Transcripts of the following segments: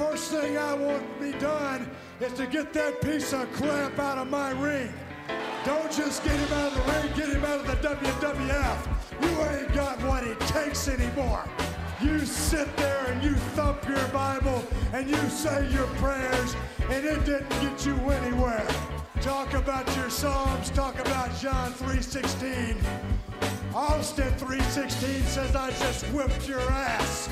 first thing I want to be done is to get that piece of crap out of my ring. Don't just get him out of the ring, get him out of the WWF. You ain't got what it takes anymore. You sit there and you thump your Bible and you say your prayers, and it didn't get you anywhere. Talk about your Psalms, talk about John 3.16. Austin 3.16 says I just whipped your ass.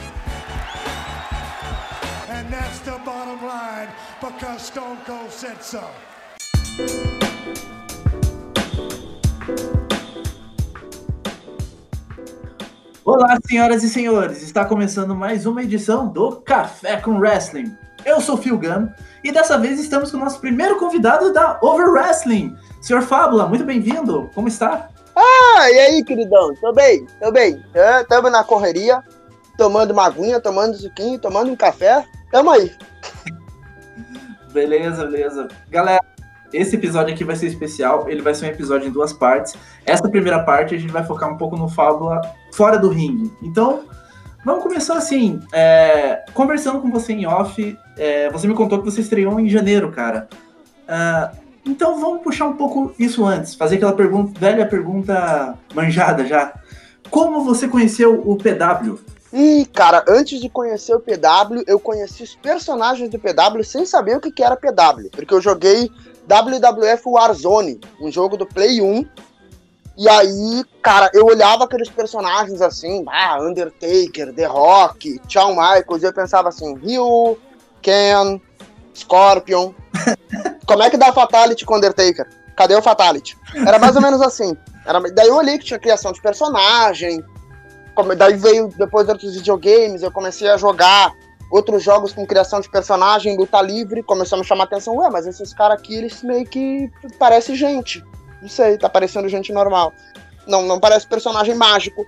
And that's the bottom line because Stone Cold said so. Olá, senhoras e senhores! Está começando mais uma edição do Café com Wrestling. Eu sou Phil Gunn e dessa vez estamos com o nosso primeiro convidado da Over Wrestling, Sr. Fábula. Muito bem-vindo. Como está? Ah, e aí, queridão? Tô bem, tô bem. Estamos na correria, tomando uma aguinha, tomando suquinho, tomando um café. Tamo aí. Beleza, beleza. Galera, esse episódio aqui vai ser especial, ele vai ser um episódio em duas partes. Essa primeira parte a gente vai focar um pouco no Fábula fora do ringue. Então, vamos começar assim, é, conversando com você em off, é, você me contou que você estreou em janeiro, cara. Uh, então vamos puxar um pouco isso antes, fazer aquela pergunta, velha pergunta manjada já. Como você conheceu o PW? Ih, cara, antes de conhecer o PW, eu conheci os personagens do PW sem saber o que, que era PW. Porque eu joguei WWF Warzone, um jogo do Play 1. E aí, cara, eu olhava aqueles personagens assim, ah, Undertaker, The Rock, Shawn Michaels, e eu pensava assim, Ryu, Ken, Scorpion. Como é que dá Fatality com Undertaker? Cadê o Fatality? Era mais ou menos assim. Era, daí eu olhei que tinha criação de personagem. Daí veio, depois de outros videogames, eu comecei a jogar outros jogos com criação de personagem, luta livre, começou a me chamar a atenção, ué, mas esses caras aqui, eles meio que parecem gente. Não sei, tá parecendo gente normal. Não, não parece personagem mágico.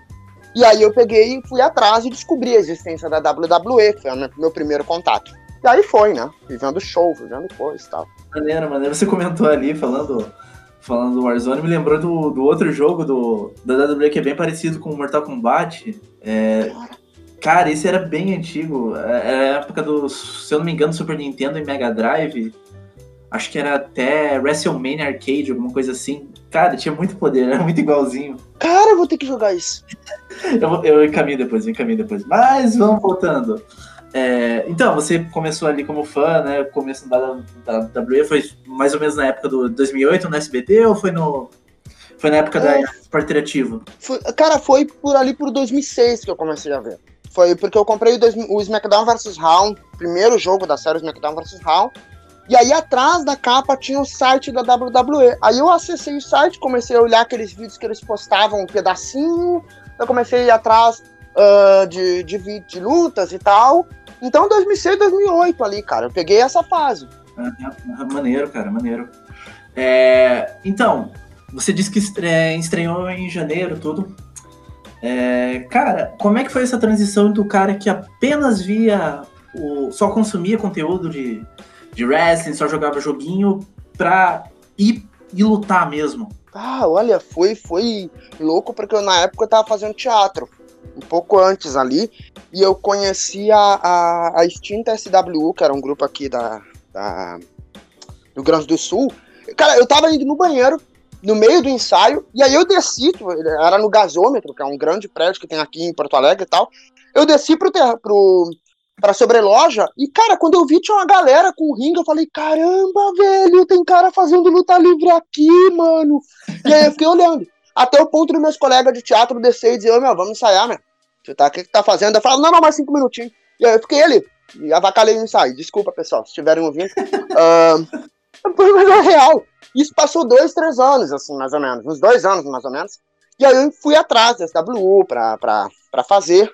E aí eu peguei e fui atrás e descobri a existência da WWE, foi o meu primeiro contato. E aí foi, né? Vivendo show, vivendo coisa e tal. Maneiro, maneiro. Você comentou ali, falando, falando do Warzone, me lembrou do, do outro jogo do, da WWE que é bem parecido com o Mortal Kombat. É, Cara, esse era bem antigo. Era é, é a época do, se eu não me engano, Super Nintendo e Mega Drive. Acho que era até WrestleMania Arcade, alguma coisa assim. Cara, tinha muito poder, era muito igualzinho. Cara, eu vou ter que jogar isso. eu, eu encaminho depois, eu encaminho depois. Mas vamos voltando. É, então, você começou ali como fã, né? O começo da, da WWE foi mais ou menos na época do 2008 no SBT ou foi no foi na época é, da Esporte Cara, foi por ali por 2006 que eu comecei a ver. Foi porque eu comprei o, o SmackDown vs. Raw, primeiro jogo da série SmackDown vs. Raw. E aí atrás da capa tinha o site da WWE. Aí eu acessei o site, comecei a olhar aqueles vídeos que eles postavam um pedacinho. Eu comecei a ir atrás uh, de, de, de lutas e tal. Então 2006, 2008 ali, cara. Eu peguei essa fase. maneiro, cara, maneiro. É, então, você disse que estreou em janeiro, tudo. É, cara, como é que foi essa transição do cara que apenas via, o, só consumia conteúdo de, de wrestling, só jogava joguinho, pra ir, ir lutar mesmo? Ah, olha, foi, foi louco porque eu, na época eu tava fazendo teatro, um pouco antes ali, e eu conheci a, a, a extinta SWU, que era um grupo aqui da, da, do Rio Grande do Sul. Cara, eu tava indo no banheiro, no meio do ensaio, e aí eu desci, tipo, era no gasômetro, que é um grande prédio que tem aqui em Porto Alegre e tal. Eu desci pro, ter, pro, pra sobreloja, e, cara, quando eu vi tinha uma galera com ringue, eu falei, caramba, velho, tem cara fazendo luta livre aqui, mano. E aí eu fiquei olhando. Até o ponto dos meus colegas de teatro descer e dizer, ô, meu, vamos ensaiar, meu. Você tá, o que, que tá fazendo? Eu falo, não, não, mais cinco minutinhos. E aí eu fiquei ali, e avacalhei o ensaio. Desculpa, pessoal, se estiverem ouvindo. uh, mas é real. Isso passou dois, três anos, assim, mais ou menos. Uns dois anos, mais ou menos. E aí eu fui atrás da SWU pra, pra, pra fazer.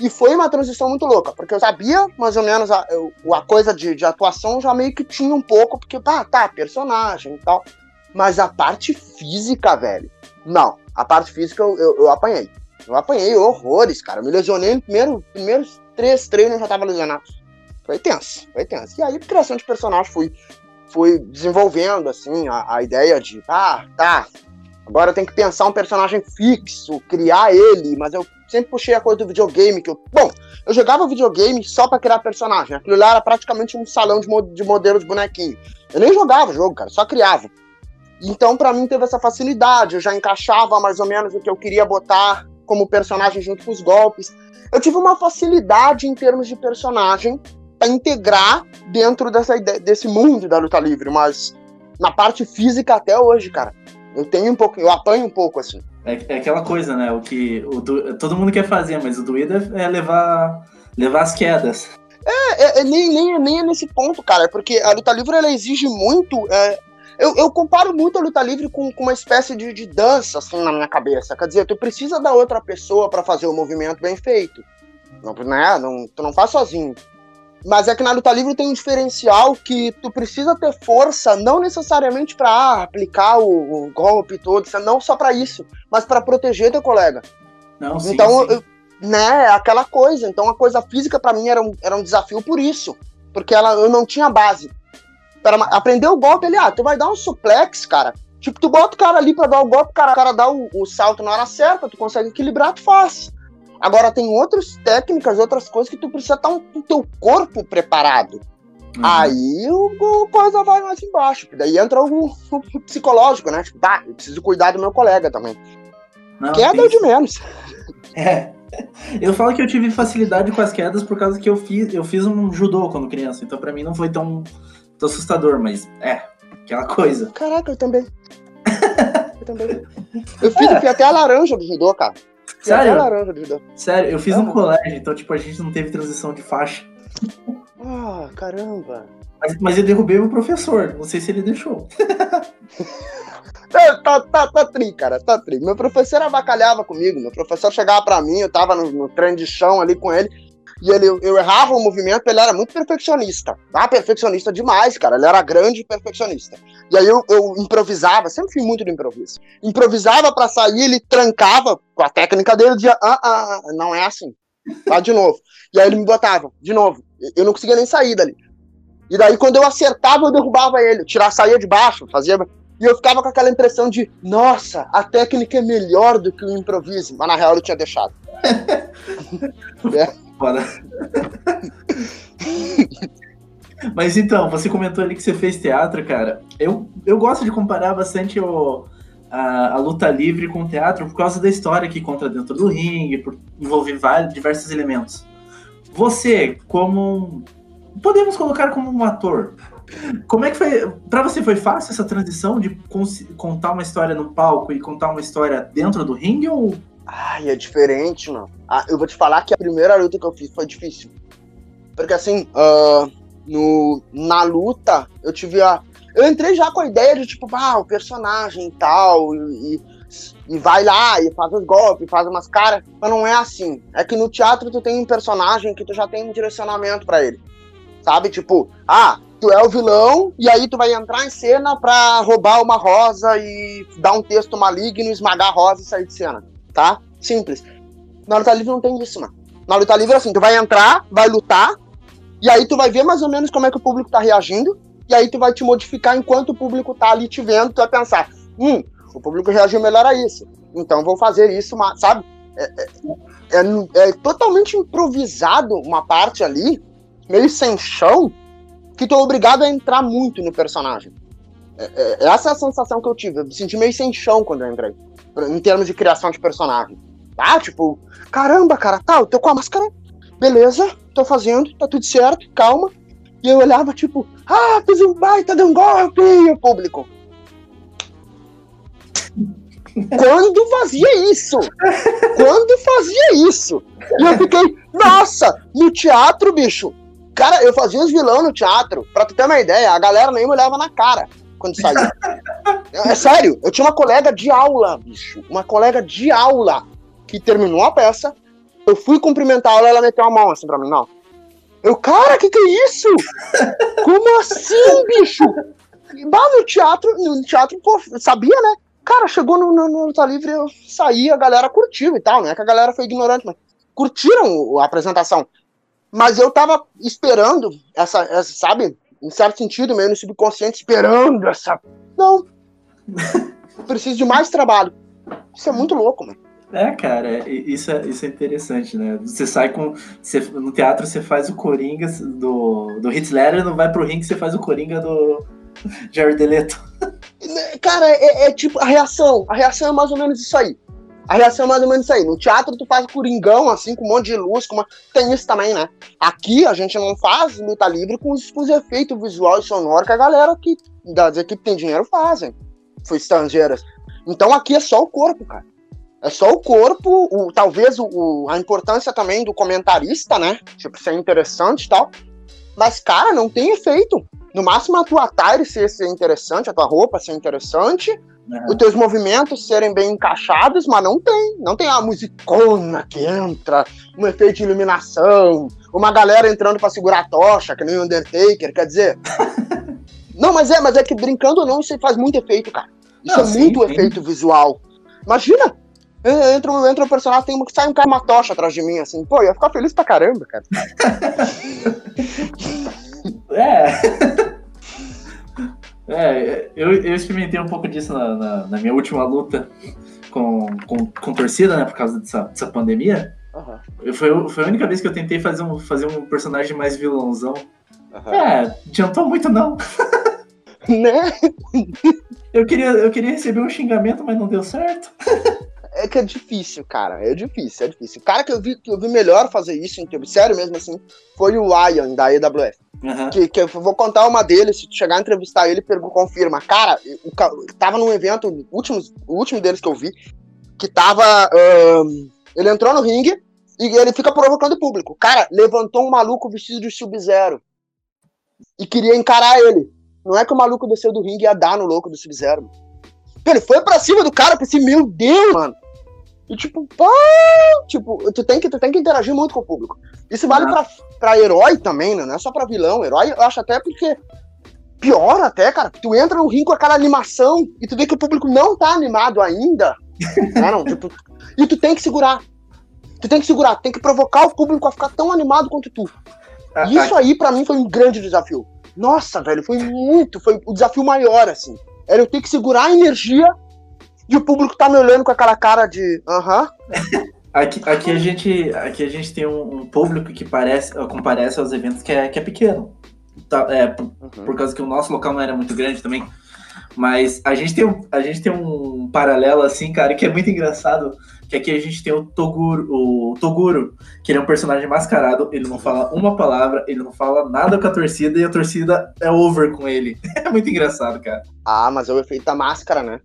E foi uma transição muito louca, porque eu sabia mais ou menos a, a coisa de, de atuação, já meio que tinha um pouco, porque, pá, tá, personagem e tal. Mas a parte física, velho, não. A parte física eu, eu, eu apanhei. Eu apanhei horrores, cara. Eu me lesionei no primeiro, primeiros três treinos, eu já tava lesionado. Foi tenso, foi tenso. E aí, criação de personagem, fui fui desenvolvendo, assim, a, a ideia de, ah, tá, agora eu tenho que pensar um personagem fixo, criar ele, mas eu sempre puxei a coisa do videogame. Que eu, bom, eu jogava videogame só pra criar personagem. Aquilo lá era praticamente um salão de, de modelo de bonequinho. Eu nem jogava o jogo, cara, só criava. Então, para mim, teve essa facilidade. Eu já encaixava mais ou menos o que eu queria botar como personagem junto com os golpes. Eu tive uma facilidade em termos de personagem para integrar dentro dessa ideia, desse mundo da luta livre, mas na parte física até hoje, cara, eu tenho um pouco, eu apanho um pouco assim. É, é aquela coisa, né? O que o todo mundo quer fazer, mas o doído é, é levar, levar as quedas. É, é, é, nem, nem, nem é nesse ponto, cara, porque a luta livre ela exige muito. É, eu, eu, comparo muito a luta livre com, com uma espécie de, de, dança, assim, na minha cabeça. Quer dizer, tu precisa da outra pessoa para fazer o movimento bem feito. Não, né? não, tu não faz sozinho. Mas é que na luta livre tem um diferencial que tu precisa ter força, não necessariamente para ah, aplicar o, o, golpe todo, não só para isso, mas para proteger teu colega. Não, sim, então, sim. Eu, né, aquela coisa. Então a coisa física para mim era um, era um desafio por isso, porque ela, eu não tinha base. Aprender o golpe, ele, ah, tu vai dar um suplex, cara. Tipo, tu bota o cara ali para dar o golpe, o cara, o cara dá o, o salto na hora certa, tu consegue equilibrar, tu faz. Agora tem outras técnicas, outras coisas que tu precisa estar com o teu corpo preparado. Uhum. Aí o, coisa vai mais embaixo. Daí entra o, o, psicológico, né? Tipo, tá, eu preciso cuidar do meu colega também. Não, Queda é de menos. É. Eu falo que eu tive facilidade com as quedas por causa que eu fiz, eu fiz um judô quando criança, então para mim não foi tão, tão assustador, mas é, aquela coisa. Caraca, eu também. eu também. Eu fiz, é. eu até a laranja do judô, cara. Sério? laranja de Sério, eu fiz ah, um colégio, então tipo, a gente não teve transição de faixa. Ah, caramba. Mas, mas eu derrubei o professor, não sei se ele deixou. tá, tá, tá, tá tri, cara, tá tri. Meu professor abacalhava comigo, meu professor chegava pra mim, eu tava no, no treino de chão ali com ele, e ele, eu errava o movimento, ele era muito perfeccionista. Ah, perfeccionista demais, cara. Ele era grande perfeccionista. E aí eu, eu improvisava, sempre fui muito do improviso. Improvisava para sair, ele trancava com a técnica dele, dizia, ah, ah, ah, não é assim. Vai de novo. E aí ele me botava, de novo. Eu não conseguia nem sair dali. E daí, quando eu acertava, eu derrubava ele. Tirar, saía de baixo, fazia. E eu ficava com aquela impressão de, nossa, a técnica é melhor do que o improviso. Mas na real eu tinha deixado. é. Foda. Mas então, você comentou ali que você fez teatro, cara. Eu, eu gosto de comparar bastante o, a, a, luta livre com o teatro por causa da história que conta dentro do ringue, por envolver vários, diversos elementos. Você, como. Podemos colocar como um ator. Como é que foi. Pra você foi fácil essa transição de contar uma história no palco e contar uma história dentro do ringue ou Ai, é diferente, mano. Ah, eu vou te falar que a primeira luta que eu fiz foi difícil. Porque assim, uh, no, na luta, eu tive a. Eu entrei já com a ideia de, tipo, ah, o personagem e tal, e, e vai lá e faz os golpes, faz umas caras. Mas não é assim. É que no teatro tu tem um personagem que tu já tem um direcionamento para ele. Sabe? Tipo, ah, tu é o vilão, e aí tu vai entrar em cena pra roubar uma rosa e dar um texto maligno, esmagar a rosa e sair de cena tá? Simples. Na luta livre não tem isso, mano. Na luta livre, assim, tu vai entrar, vai lutar, e aí tu vai ver mais ou menos como é que o público tá reagindo, e aí tu vai te modificar enquanto o público tá ali te vendo, tu vai pensar, hum, o público reagiu melhor a isso, então vou fazer isso, sabe? É, é, é, é totalmente improvisado uma parte ali, meio sem chão, que tu é obrigado a entrar muito no personagem. É, é, essa é a sensação que eu tive. Eu me senti meio sem chão quando eu entrei em termos de criação de personagem. Ah, tipo, caramba, cara, tá, eu tô com a máscara, beleza, tô fazendo, tá tudo certo, calma. E eu olhava, tipo, ah, fiz um baita de um golpe, e o público. Quando fazia isso? Quando fazia isso? E eu fiquei, nossa, no teatro, bicho. Cara, eu fazia os vilão no teatro. Pra tu ter uma ideia, a galera nem me olhava na cara quando saía. É sério, eu tinha uma colega de aula, bicho. Uma colega de aula que terminou a peça. Eu fui cumprimentar ela, ela meteu a mão assim pra mim, não. Eu, cara, que que é isso? Como assim, bicho? Bah, no teatro, no teatro, pô, sabia, né? Cara, chegou no, no, no Luta Livre, eu saí, a galera curtiu e tal, não é que a galera foi ignorante, mas curtiram a apresentação. Mas eu tava esperando essa, essa sabe, em certo sentido, meio no subconsciente, esperando essa. Não. Preciso de mais trabalho. Isso é muito louco, mano. É, cara, isso é, isso é interessante, né? Você sai com. Você, no teatro você faz o Coringa do, do Hitler, não vai pro ringue você faz o Coringa do Jared Leto. Cara, é, é, tipo a reação. A reação é mais ou menos isso aí. A reação é mais ou menos isso aí. No teatro tu faz coringão, assim, com um monte de luz, com uma... tem isso também, né? Aqui a gente não faz luta livre com os, com os efeitos visual e sonoro que a galera que, das equipes que tem dinheiro fazem. Foi estrangeiras. Então aqui é só o corpo, cara. É só o corpo, o, talvez o, o, a importância também do comentarista, né? Tipo, ser interessante e tal. Mas, cara, não tem efeito. No máximo a tua attire ser, ser interessante, a tua roupa ser interessante, uhum. os teus movimentos serem bem encaixados, mas não tem. Não tem a musicona que entra, um efeito de iluminação, uma galera entrando para segurar a tocha, que nem o Undertaker, quer dizer. não, mas é, mas é que brincando ou não, isso faz muito efeito, cara. Isso não, é sim, muito sim. efeito visual. Imagina, entra, entra um personagem, tem, sai um cara uma tocha atrás de mim, assim, pô, ia ficar feliz pra caramba, cara. é. É, eu, eu experimentei um pouco disso na, na, na minha última luta com, com, com, torcida, né, por causa dessa, dessa pandemia. Uhum. Foi, foi a única vez que eu tentei fazer um, fazer um personagem mais vilãozão. Uhum. É, adiantou muito não. Né? Eu queria, eu queria receber um xingamento, mas não deu certo. É que é difícil, cara. É difícil, é difícil. O cara que eu vi, que eu vi melhor fazer isso, em termos, sério mesmo assim, foi o Ian, da EWF. Uhum. Que, que eu vou contar uma deles, se tu chegar a entrevistar ele, confirma. Cara, o, tava num evento, o último, o último deles que eu vi, que tava. Um, ele entrou no ringue e ele fica provocando o público. Cara, levantou um maluco vestido de Sub-Zero e queria encarar ele. Não é que o maluco desceu do ringue e ia dar no louco do Sub-Zero. Ele foi pra cima do cara, pensei, meu Deus, mano. E tipo, pá, tipo, tu tem, que, tu tem que interagir muito com o público. Isso vale pra, pra herói também, né? Não é só pra vilão. Herói, eu acho até porque. Pior até, cara. Tu entra no ringue com aquela animação e tu vê que o público não tá animado ainda. né, não, tipo, e tu tem que segurar. Tu tem que segurar, tem que provocar o público a ficar tão animado quanto tu. Ah, isso aí, para mim, foi um grande desafio. Nossa, velho, foi muito, foi o desafio maior, assim. Era eu ter que segurar a energia e o público tá me olhando com aquela cara de aham. Aqui, aqui, a gente, aqui a gente tem um, um, público que parece, comparece aos eventos que é, que é pequeno. Tá, é, por, uhum. por causa que o nosso local não era muito grande também. Mas a gente tem um, a gente tem um paralelo assim, cara, que é muito engraçado. Que aqui a gente tem o Toguro, o Toguro, que ele é um personagem mascarado, ele não fala uma palavra, ele não fala nada com a torcida e a torcida é over com ele. É muito engraçado, cara. Ah, mas é o efeito da máscara, né?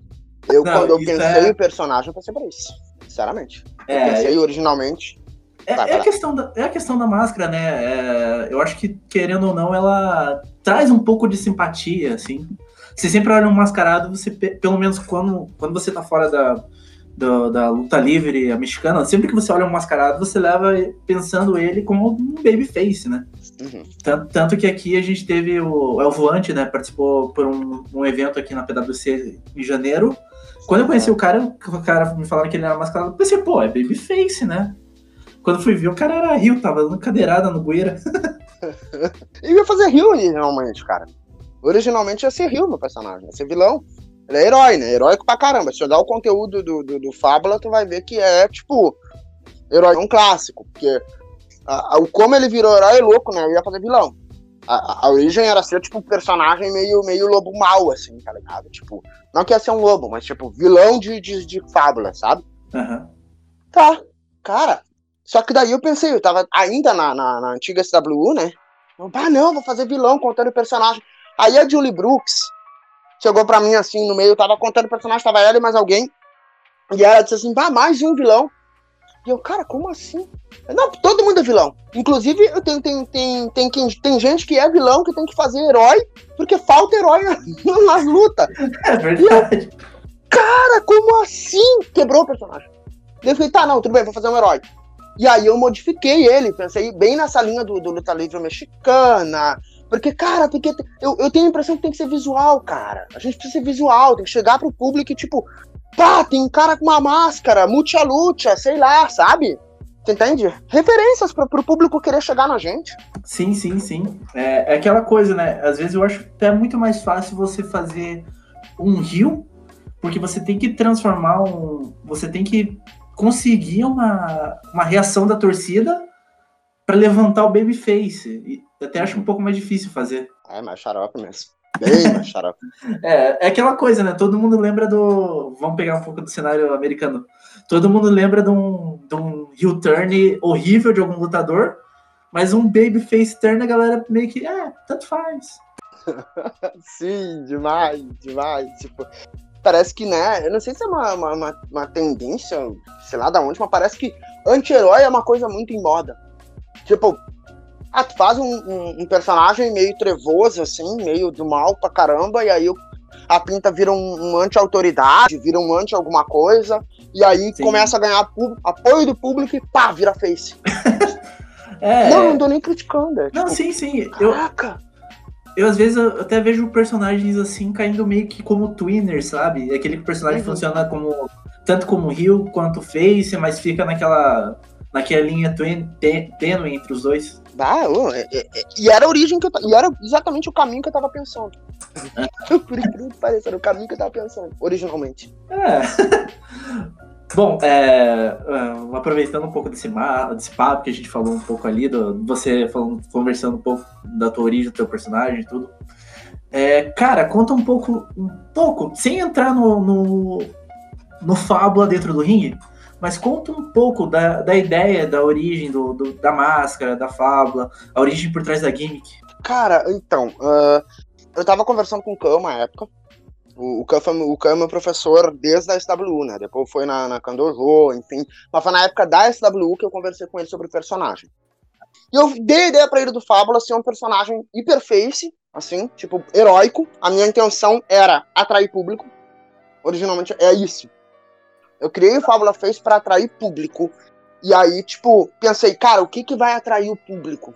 Eu, não, quando eu pensei é... em personagem, eu pensei pra isso. Sinceramente. É, eu pensei originalmente. É, é, a questão da, é a questão da máscara, né? É, eu acho que, querendo ou não, ela traz um pouco de simpatia, assim. Você sempre olha um mascarado, você, pelo menos quando, quando você tá fora da, da, da, luta livre a mexicana, sempre que você olha um mascarado, você leva pensando ele como um babyface, né? Uhum. Tanto, tanto, que aqui a gente teve o El Voante, né? Participou por um, um evento aqui na PwC em janeiro. Quando eu conheci o cara, o cara me falaram que ele era mascarado, eu pensei, pô, é babyface, né? Quando fui ver, o cara era rio, tava dando cadeirada no bueira. ele ia fazer rio originalmente, cara. Originalmente ia ser rio meu personagem, ia ser vilão. Ele é herói, né? Heróico pra caramba. Se olhar o conteúdo do, do, do Fábula, tu vai ver que é, tipo, herói um clássico. Porque a, a, o como ele virou herói é louco, né? Eu ia fazer vilão. A, a, origem era ser, tipo, um personagem meio, meio lobo mal, assim, tá ligado? Tipo, não que ia ser um lobo, mas, tipo, vilão de, de, de fábula, sabe? Uhum. Tá. Cara, só que daí eu pensei, eu tava ainda na, na, na antiga SWU, né? Ah, não, vou fazer vilão contando personagem. Aí a Julie Brooks chegou pra mim assim no meio, tava contando personagem, tava ela e mais alguém. E ela disse assim: ah, mais um vilão. E eu, cara, como assim? Não, todo mundo é vilão. Inclusive, eu tenho, tem, tem, tem, tem, tem gente que é vilão que tem que fazer herói, porque falta herói nas lutas. É verdade. Eu, cara, como assim? Quebrou o personagem. Eu falei, tá, não, tudo bem, vou fazer um herói. E aí eu modifiquei ele, pensei bem nessa linha do, do luta livre mexicana. Porque, cara, porque eu, eu tenho a impressão que tem que ser visual, cara. A gente precisa ser visual, tem que chegar pro público e, tipo, pá, tem um cara com uma máscara, mucha lucha, sei lá, sabe? Você entende? Referências para o público querer chegar na gente. Sim, sim, sim. É, é, aquela coisa, né? Às vezes eu acho até muito mais fácil você fazer um rio, porque você tem que transformar um. Você tem que conseguir uma, uma reação da torcida para levantar o babyface. E até acho um pouco mais difícil fazer. É, mais xarope mesmo. Bem mais xarope. é, é aquela coisa, né? Todo mundo lembra do. Vamos pegar um pouco do cenário americano. Todo mundo lembra de um, de um heel turn horrível de algum lutador, mas um babyface turn a galera meio que, é, tanto faz. Sim, demais, demais. Tipo, parece que, né? Eu não sei se é uma, uma, uma tendência, sei lá da onde, mas parece que anti-herói é uma coisa muito em moda. Tipo, ah, tu faz um, um, um, personagem meio trevoso, assim, meio do mal pra caramba, e aí a pinta vira um, um anti-autoridade, vira um anti-alguma coisa, e aí Sim. começa a ganhar apoio do público e pá, vira face. é, não, não tô nem criticando. É, não, tipo, sim, sim. Caraca! Eu, eu às vezes eu até vejo personagens assim caindo meio que como twinner, sabe? Aquele personagem uhum. funciona como tanto como Rio quanto Face, mas fica naquela naquela linha tênue entre os dois. Ah, é, é, é, e era a origem que eu, e era exatamente o caminho que eu tava pensando. Por incrível que pareça, era o caminho que eu tava pensando, originalmente. É. Bom, é, aproveitando um pouco desse, desse papo que a gente falou um pouco ali, do, você falando, conversando um pouco da tua origem, do teu personagem e tudo. É, cara, conta um pouco, um pouco, sem entrar no, no, no fábula dentro do ringue, mas conta um pouco da, da ideia, da origem do, do, da máscara, da fábula, a origem por trás da gimmick. Cara, então, uh, eu tava conversando com o Cão uma época. O, Cão foi, o Cão é meu professor desde a SWU, né? Depois foi na, na Kandojo, enfim. Mas foi na época da SWU que eu conversei com ele sobre o personagem. E eu dei a ideia pra ele do Fábula ser um personagem hiperface, assim, tipo, heróico. A minha intenção era atrair público. Originalmente é isso. Eu criei o Fábula Face para atrair público. E aí, tipo, pensei, cara, o que, que vai atrair o público?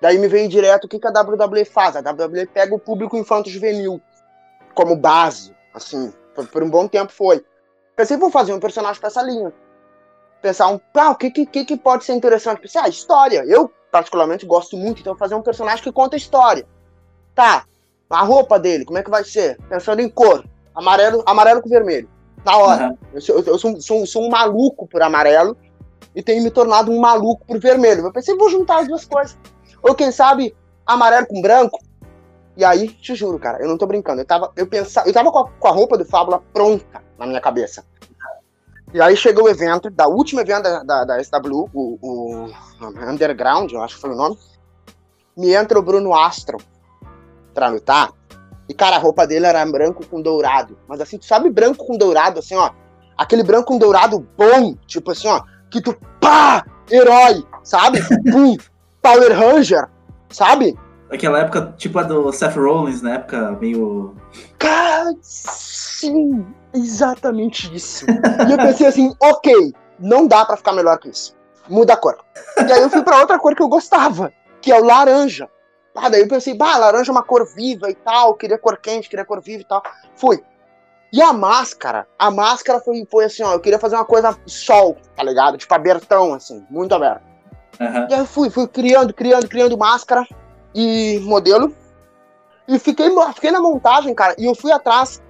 Daí me veio direto o que, que a WWE faz. A WWE pega o público infanto-juvenil como base, assim, por, por, um bom tempo foi. Pensei, vou fazer um personagem pra essa linha. Pensar um, ah, o que, que, que pode ser interessante? Pensei, ah, história. Eu, particularmente, gosto muito, então fazer um personagem que conta história. Tá, a roupa dele, como é que vai ser? Pensando em cor, amarelo, amarelo com vermelho. Na hora. Uhum. Eu, sou, eu sou, sou, sou, um maluco por amarelo e tenho me tornado um maluco por vermelho. Eu pensei, vou juntar as duas coisas. Ou quem sabe, amarelo com branco. E aí, te juro, cara, eu não tô brincando. Eu tava, eu pensava, eu tava com a, com a roupa do Fábula pronta na minha cabeça. E aí chegou o evento, da última evento da, da, da SW, o, o, Underground, eu acho que foi o nome. Me entra o Bruno Astro pra lutar. Cara, a roupa dele era branco com dourado. Mas assim, tu sabe branco com dourado, assim, ó. Aquele branco com dourado bom, tipo assim, ó. Que tu, pá, herói, sabe? Pum, Power Ranger, sabe? Aquela época, tipo a do Seth Rollins, na época meio. Cara, sim, exatamente isso. e eu pensei assim, ok, não dá para ficar melhor que isso. Muda a cor. E aí eu fui para outra cor que eu gostava, que é o laranja. Ah, daí eu pensei, bah, laranja é uma cor viva e tal, queria cor quente, queria cor viva e tal. Fui. E a máscara, a máscara foi, foi assim, ó, eu queria fazer uma coisa sol, tá ligado? Tipo abertão, assim, muito aberto. Uhum. E aí eu fui, fui criando, criando, criando máscara e modelo. E fiquei, fiquei na montagem, cara, e eu fui atrás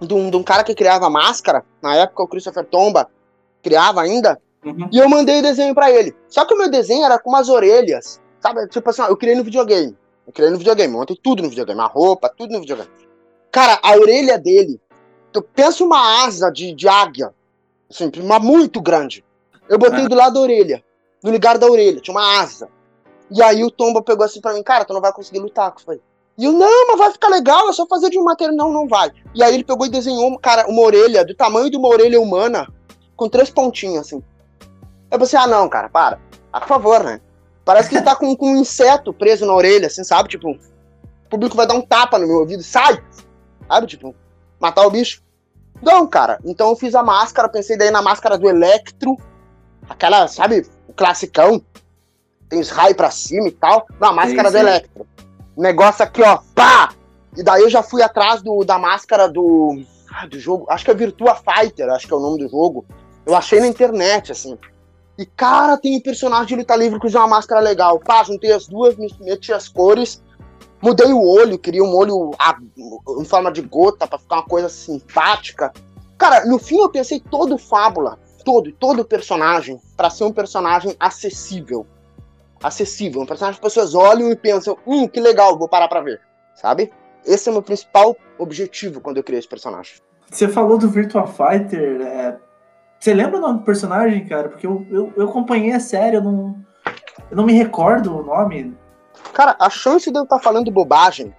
de um, de um cara que criava máscara, na época o Christopher Tomba criava ainda, uhum. e eu mandei o desenho para ele. Só que o meu desenho era com umas orelhas Sabe, tipo assim, ó, eu criei no videogame. Eu criei no videogame, montei tudo no videogame, a roupa, tudo no videogame. Cara, a orelha dele, tu pensa uma asa de, de águia, assim, uma muito grande. Eu botei é. do lado da orelha, no lugar da orelha, tinha uma asa. E aí o Tomba pegou assim pra mim, cara, tu não vai conseguir lutar com isso aí. E eu, não, mas vai ficar legal, é só fazer de um material. Não, não vai. E aí ele pegou e desenhou, cara, uma orelha do tamanho de uma orelha humana, com três pontinhos, assim. Eu pensei, ah, não, cara, para. Ah, por favor, né? Parece que ele tá com, com um inseto preso na orelha, assim, sabe? Tipo, o público vai dar um tapa no meu ouvido, sai! Sabe? Tipo, matar o bicho. Não, cara. Então eu fiz a máscara, pensei daí na máscara do Electro, aquela, sabe, o classicão. Tem os raios pra cima e tal. Não, a máscara sim, sim. do Electro. Negócio aqui, ó, pá! E daí eu já fui atrás do, da máscara do. Ah, do jogo. Acho que é Virtua Fighter, acho que é o nome do jogo. Eu achei na internet, assim. E, cara, tem um personagem de luta livre que usa uma máscara legal. Pá, juntei as duas, meti as cores, mudei o olho, queria um olho a, em forma de gota para ficar uma coisa simpática. Cara, no fim eu pensei todo fábula. todo, todo personagem, para ser um personagem acessível. Acessível, um personagem que as pessoas olham e pensam, hum, que legal, vou parar pra ver, sabe? Esse é o meu principal objetivo quando eu criei esse personagem. Você falou do Virtua Fighter, é... você lembra o nome do personagem, cara? Porque eu, eu, eu acompanhei a série, eu não, eu não me recordo o nome. Cara, a chance de eu estar falando bobagem,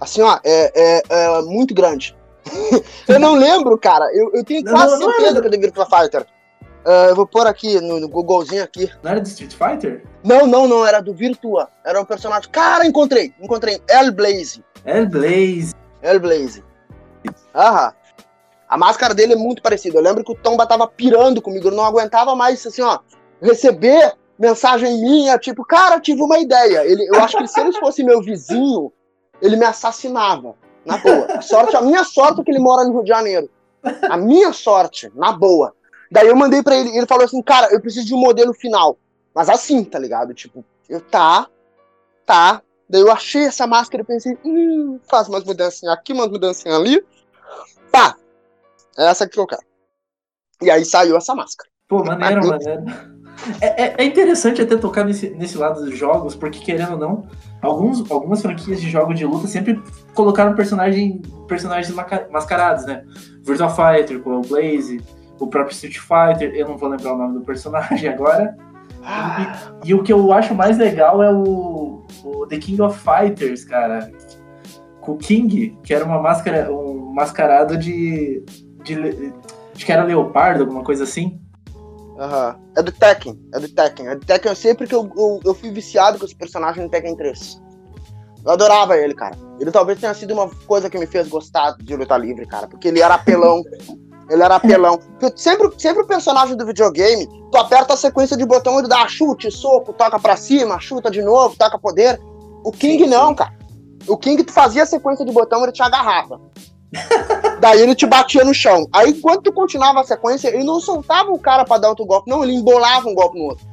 assim, ó, é, é, é muito grande. eu não lembro, cara. Eu, eu tenho quase não, não certeza era... que é do Virtua Fighter. Uh, eu vou pôr aqui no, no Googlezinho aqui. Não era do Street Fighter? Não, não, não, era do Virtua. Era um personagem. Cara, encontrei! Encontrei. El Blaze. El Blaze. El Blaze. Aham. A máscara dele é muito parecida. Eu lembro que o Tomba tava pirando comigo, eu não aguentava mais, assim, ó, receber mensagem minha, tipo, cara, tive uma ideia. Ele, eu acho que se ele fosse meu vizinho, ele me assassinava. Na boa. A sorte, a minha sorte é que ele mora no Rio de Janeiro. A minha sorte, na boa. Daí eu mandei para ele, ele falou assim, cara, eu preciso de um modelo final. Mas assim, tá ligado? Tipo, eu tá, tá. Daí eu achei essa máscara e pensei, hum, faz umas mudanças aqui, umas mudanças ali. Tá. É essa que eu quero. E aí saiu essa máscara. Pô, maneiro, maneiro. É, é, é, interessante até tocar nesse, nesse lado dos jogos, porque querendo ou não, alguns, algumas franquias de jogos de luta sempre colocaram personagem, personagens mascarados, né? Virtua Fighter, com o Blaze, o próprio Street Fighter, eu não vou lembrar o nome do personagem agora. E, e, o que eu acho mais legal é o, o, The King of Fighters, cara. Com o King, que era uma máscara, um mascarado de, de. Acho que era leopardo, alguma coisa assim. Aham. Uhum. É do Tekken. É do Tekken. É do Tekken. Eu sempre que eu, eu, eu fui viciado com esse personagem no Tekken 3. Eu adorava ele, cara. Ele talvez tenha sido uma coisa que me fez gostar de luta livre, cara. Porque ele era apelão. ele era apelão. Sempre, sempre o personagem do videogame, tu aperta a sequência de botão, ele dá chute, soco, toca pra cima, chuta de novo, toca poder. O King sim, não, sim. cara. O King, tu fazia a sequência de botão, ele te agarrava. Daí ele te batia no chão. Aí, enquanto tu continuava a sequência, ele não soltava o cara para dar outro golpe, não, ele embolava um golpe no outro.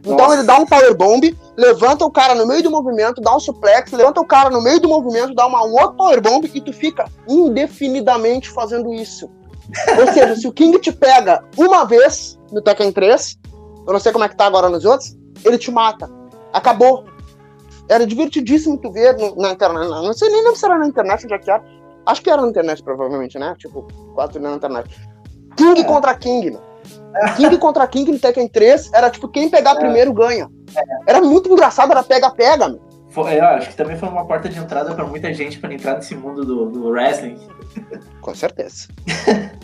Então Nossa. ele dá um power bomb, levanta o cara no meio do movimento, dá um suplex, levanta o cara no meio do movimento, dá uma, um outro power bomb e tu fica indefinidamente fazendo isso. Ou seja, se o King te pega uma vez no Tekken 3, eu não sei como é que tá agora nos outros, ele te mata. Acabou. Era divertidíssimo tu ver no, na internet. Não sei nem se era na internet onde é que era Acho que era na internet, provavelmente, né? Tipo, quatro na internet. King é. contra King, mano. King contra King no Tekken 3 era tipo, quem pegar é. primeiro ganha. É. Era muito engraçado, era pega-pega, mano. Eu acho que também foi uma porta de entrada para muita gente para entrar nesse mundo do, do wrestling. Com certeza.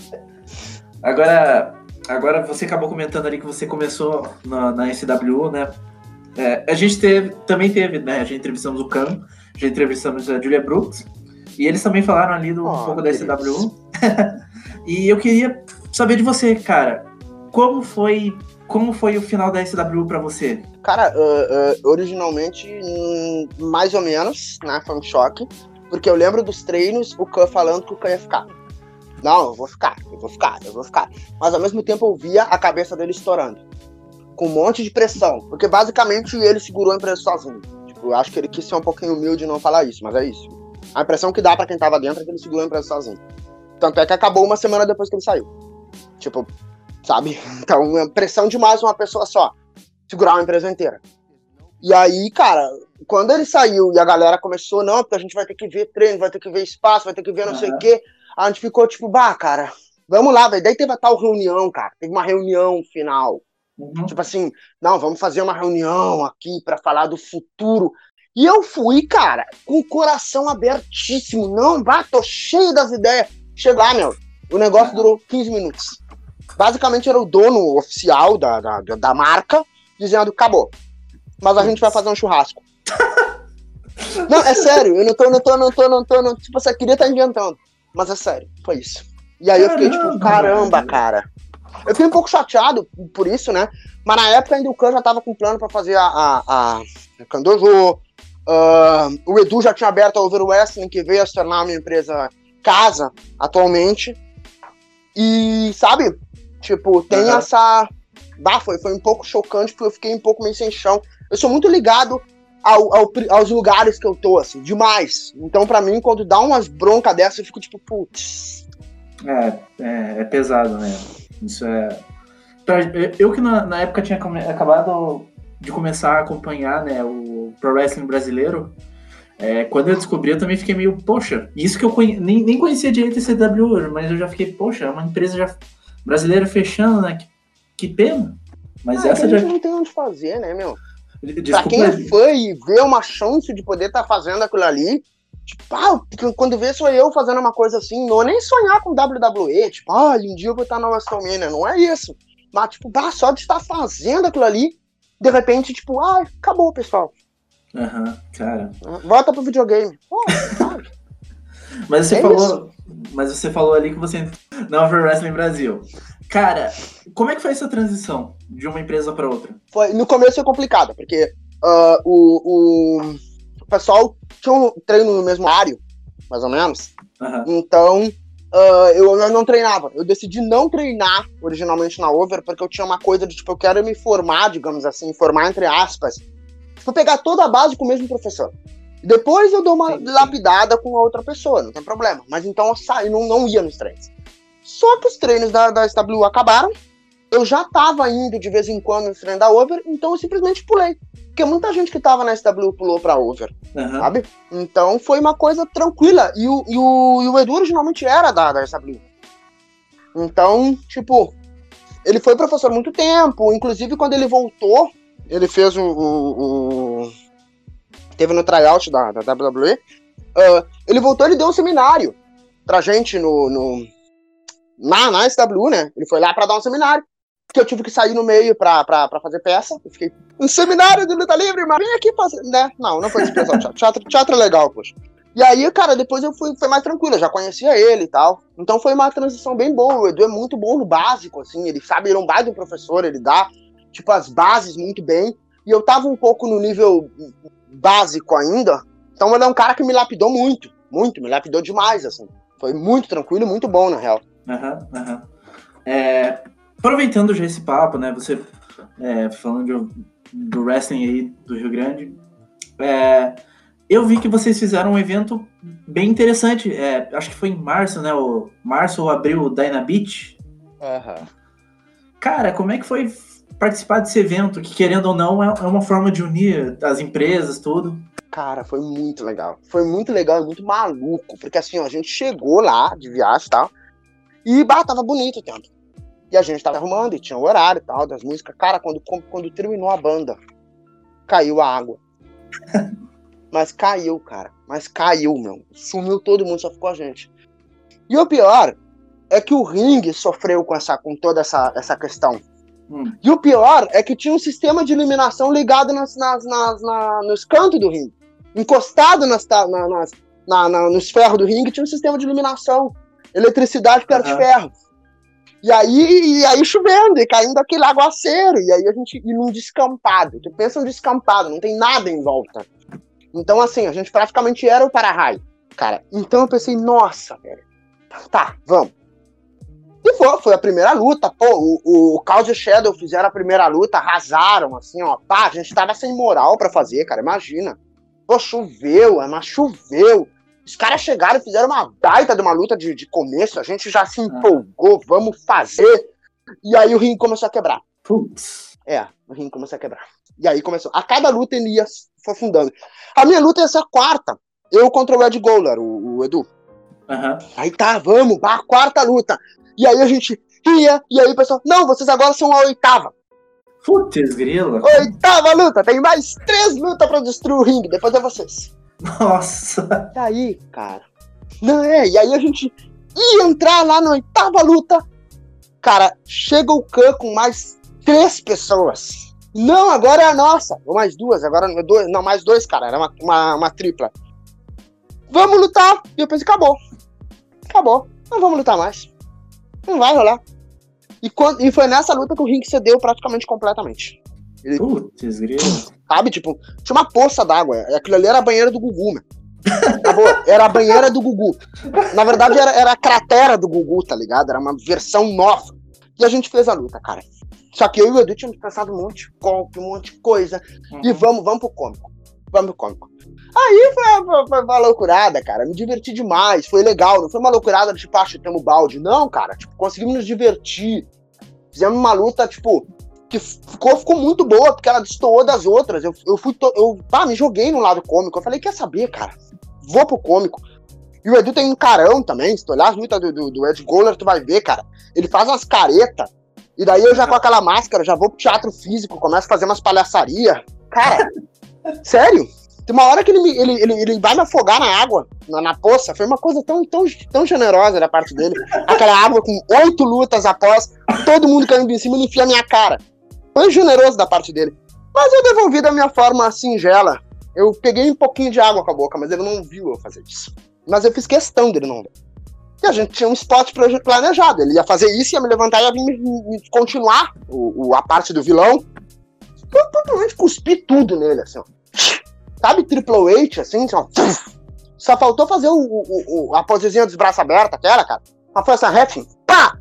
agora, agora você acabou comentando ali que você começou na, na SW, né? É, a gente teve, também teve, né? A gente entrevistamos o Cam, já entrevistamos a Julia Brooks. E eles também falaram ali do, oh, um pouco da SW. e eu queria saber de você, cara. Como foi, como foi o final da SW para você? Cara, uh, uh, originalmente, hum, mais ou menos, né? Foi um choque. Porque eu lembro dos treinos, o Khan falando que o Khan ia ficar. Não, eu vou ficar, eu vou ficar, eu vou ficar. Mas ao mesmo tempo eu via a cabeça dele estourando. Com um monte de pressão. Porque basicamente ele segurou a empresa sozinho. Tipo, eu acho que ele quis ser um pouquinho humilde e não falar isso, mas é isso. A impressão que dá para quem tava dentro é que ele segurou a empresa sozinho. Tanto é que acabou uma semana depois que ele saiu. Tipo, sabe? Então, é pressão demais uma pessoa só. Segurar uma empresa inteira. E aí, cara, quando ele saiu e a galera começou, não, porque a gente vai ter que ver treino, vai ter que ver espaço, vai ter que ver não uhum. sei o quê. A gente ficou tipo, bah, cara, vamos lá, velho. Daí teve a tal reunião, cara. Teve uma reunião final. Uhum. Tipo assim, não, vamos fazer uma reunião aqui para falar do futuro. E eu fui, cara, com o coração abertíssimo. Não, bah, tô cheio das ideias. Chegar, meu, o negócio durou 15 minutos. Basicamente era o dono oficial da, da, da marca dizendo, acabou. Mas a gente vai fazer um churrasco. não, é sério, eu não tô, não tô, não tô, não tô, não, tipo, você queria estar tá inventando. Mas é sério, foi isso. E aí eu fiquei tipo, caramba, cara. Eu fiquei um pouco chateado por isso, né? Mas na época ainda o Khan já tava com plano pra fazer a, a, a Kandojo, Uh, o Edu já tinha aberto a Over Wrestling, que veio a se tornar uma empresa casa atualmente. E, sabe, tipo, tem uhum. essa. Bah, foi, foi um pouco chocante, porque eu fiquei um pouco meio sem chão. Eu sou muito ligado ao, ao, aos lugares que eu tô, assim, demais. Então, para mim, quando dá umas broncas dessas, eu fico tipo, putz. É, é, é pesado, né? Isso é. pra, eu que na, na, época tinha acabado de começar a acompanhar né, o Pro Wrestling brasileiro, é, quando eu descobri, eu também fiquei meio, poxa, isso que eu conhe... nem, nem conhecia direito esse CW, mas eu já fiquei, poxa, é uma empresa já brasileira fechando, né? Que, que pena. Mas ah, essa é já. não tem onde fazer, né, meu? Desculpa, pra quem é fã e vê uma chance de poder estar tá fazendo aquilo ali, tipo, ah, quando vê sou eu fazendo uma coisa assim, não é nem sonhar com WWE, tipo, ah, um dia eu vou estar na WrestleMania, não é isso. Mas, tipo, bah, só de estar fazendo aquilo ali, de repente, tipo, ah, acabou, pessoal. Aham, uhum, cara. Volta pro videogame. Pô, mas você é falou. Isso. Mas você falou ali que você não Over Wrestling Brasil. Cara, como é que foi essa transição de uma empresa para outra? Foi, no começo foi complicado, porque uh, o, o, o, pessoal tinha um treino no mesmo horário, mais ou menos. Uhum. Então, uh, eu, eu, não treinava. Eu decidi não treinar originalmente na Over, porque eu tinha uma coisa de, tipo, eu quero me formar, digamos assim, formar entre aspas. Tipo, pegar toda a base com o mesmo professor. Depois eu dou uma lapidada com a outra pessoa, não tem problema. Mas então eu saí, não, não ia nos treinos. Só que os treinos da, da SW acabaram. Eu já tava indo de vez em quando nos treinos da Over, então eu simplesmente pulei. Porque muita gente que tava na SW pulou pra Over, uhum. sabe? Então foi uma coisa tranquila. E o, e o, e o Edu originalmente era da, da SW. Então, tipo, ele foi professor muito tempo. Inclusive, quando ele voltou, ele fez o. o, o teve no tryout da, da WWE. Uh, ele voltou, ele deu um seminário pra gente no, no na, na SW, né? Ele foi lá pra dar um seminário. Que eu tive que sair no meio pra, pra, pra fazer peça. Eu fiquei, um seminário de luta livre, mas vem aqui fazer. Né? Não, não foi esse teatro. teatro. Teatro é legal, poxa. E aí, cara, depois eu fui, foi mais tranquilo, eu já conhecia ele e tal. Então foi uma transição bem boa. O Edu é muito bom no básico, assim, ele sabe, ele é um baita professor, ele dá, tipo, as bases muito bem. E eu tava um pouco no nível básico ainda. Então ele é um cara que me lapidou muito, muito, me lapidou demais, assim. Foi muito tranquilo, muito bom, na real. Aham, uhum, aham. Uhum. É, aproveitando já esse papo, né? Você é, falando de, do wrestling aí do Rio Grande, é, eu vi que vocês fizeram um evento bem interessante. É, acho que foi em março, né? O março ou abril, o Dyna Beach. Uhum. Cara, como é que foi participar desse evento? Que querendo ou não é, é uma forma de unir as empresas, tudo. Cara, foi muito legal. Foi muito legal e muito maluco. Porque assim, ó, a gente chegou lá de viagem e tal. E bah, tava bonito o tempo. E a gente tava arrumando, e tinha o horário e tal, das músicas. Cara, quando, quando terminou a banda, caiu a água. Mas caiu, cara. Mas caiu, meu. Sumiu todo mundo, só ficou a gente. E o pior é que o ringue sofreu com, essa, com toda essa, essa questão. Hum. E o pior é que tinha um sistema de iluminação ligado nas, nas, nas, na, nos cantos do ringue. Encostado nas, na, nas, na, na, nos ferros do ringue tinha um sistema de iluminação eletricidade perto uhum. de ferro. E aí, e aí chovendo, e caindo aquele aguaceiro, e aí a gente ir num descampado. Tu pensa num descampado, não tem nada em volta. Então, assim, a gente praticamente era o para-raio, cara. Então eu pensei, nossa, velho, tá, vamos. E foi, foi a primeira luta, pô, o, o e Shadow fizeram a primeira luta, arrasaram, assim, ó, pá, a gente tava sem moral para fazer, cara, imagina. Pô, choveu, mas choveu. Os caras chegaram fizeram uma baita de uma luta de, de começo, a gente já se empolgou, vamos fazer. E aí o ringue começou a quebrar. Putz. É, o ringue começou a quebrar. E aí começou. A cada luta ele ia foi fundando. A minha luta ia ser a quarta. Eu contra o Ed Gowler, o, o Edu. Uhum. Aí tá, vamos, a quarta luta. E aí a gente ia, e aí o pessoal, não, vocês agora são a oitava. Putz, grila. Oitava luta, tem mais três lutas pra destruir o ringue, depois é vocês. Nossa! E aí, cara? Não, é, e aí a gente ia entrar lá na oitava luta. Cara, chega o Khan com mais três pessoas. Não, agora é a nossa. Ou mais duas, agora é dois, não, mais dois, cara. Era uma, uma, uma tripla. Vamos lutar. E eu pensei, acabou. Acabou. Não vamos lutar mais. Não vai rolar. E, quando, e foi nessa luta que o ringue cedeu praticamente completamente. Ele, Putz, grilo. Sabe, tipo, tinha uma poça d'água. Aquilo ali era a banheira do Gugu, meu. Acabou. Era a banheira do Gugu. Na verdade, era, era a cratera do Gugu, tá ligado? Era uma versão nova. E a gente fez a luta, cara. Só que eu e o Edu tínhamos pensado um monte de golpe, um monte de coisa. Uhum. E vamos, vamos pro cômico. Vamos pro cômico. Aí foi, foi, foi, uma loucurada, cara. Me diverti demais. Foi legal. Não foi uma loucurada de tipo, ah, chutamos balde. Não, cara. Tipo, conseguimos nos divertir Fizemos uma luta, tipo, que ficou, ficou muito boa, porque ela destoou das outras. Eu, eu fui. To, eu pá, me joguei no lado cômico. Eu falei, quer saber, cara? Vou pro cômico. E o Edu tem um carão também. Se tu olhar as lutas do, do, do Ed Goller, tu vai ver, cara. Ele faz umas caretas. E daí eu já com aquela máscara, já vou pro teatro físico, começo a fazer umas palhaçaria. Cara, sério? Tem uma hora que ele, me, ele, ele, ele vai me afogar na água, na, na poça. Foi uma coisa tão, tão, tão generosa da parte dele. Aquela água com oito lutas após, todo mundo caindo em cima e enfia a minha cara. Foi generoso da parte dele. Mas eu devolvi da minha forma singela. Eu peguei um pouquinho de água com a boca, mas ele não viu eu fazer isso. Mas eu fiz questão dele não ver. E a gente tinha um spot planejado. Ele ia fazer isso, ia me levantar e ia vir me, me continuar o, o, a parte do vilão. Eu totalmente cuspi tudo nele, assim, ó. Sabe, Triple H, assim, assim ó. Só faltou fazer o, o, o a posezinha dos braços abertos, aquela, cara. Uma força ref, pá!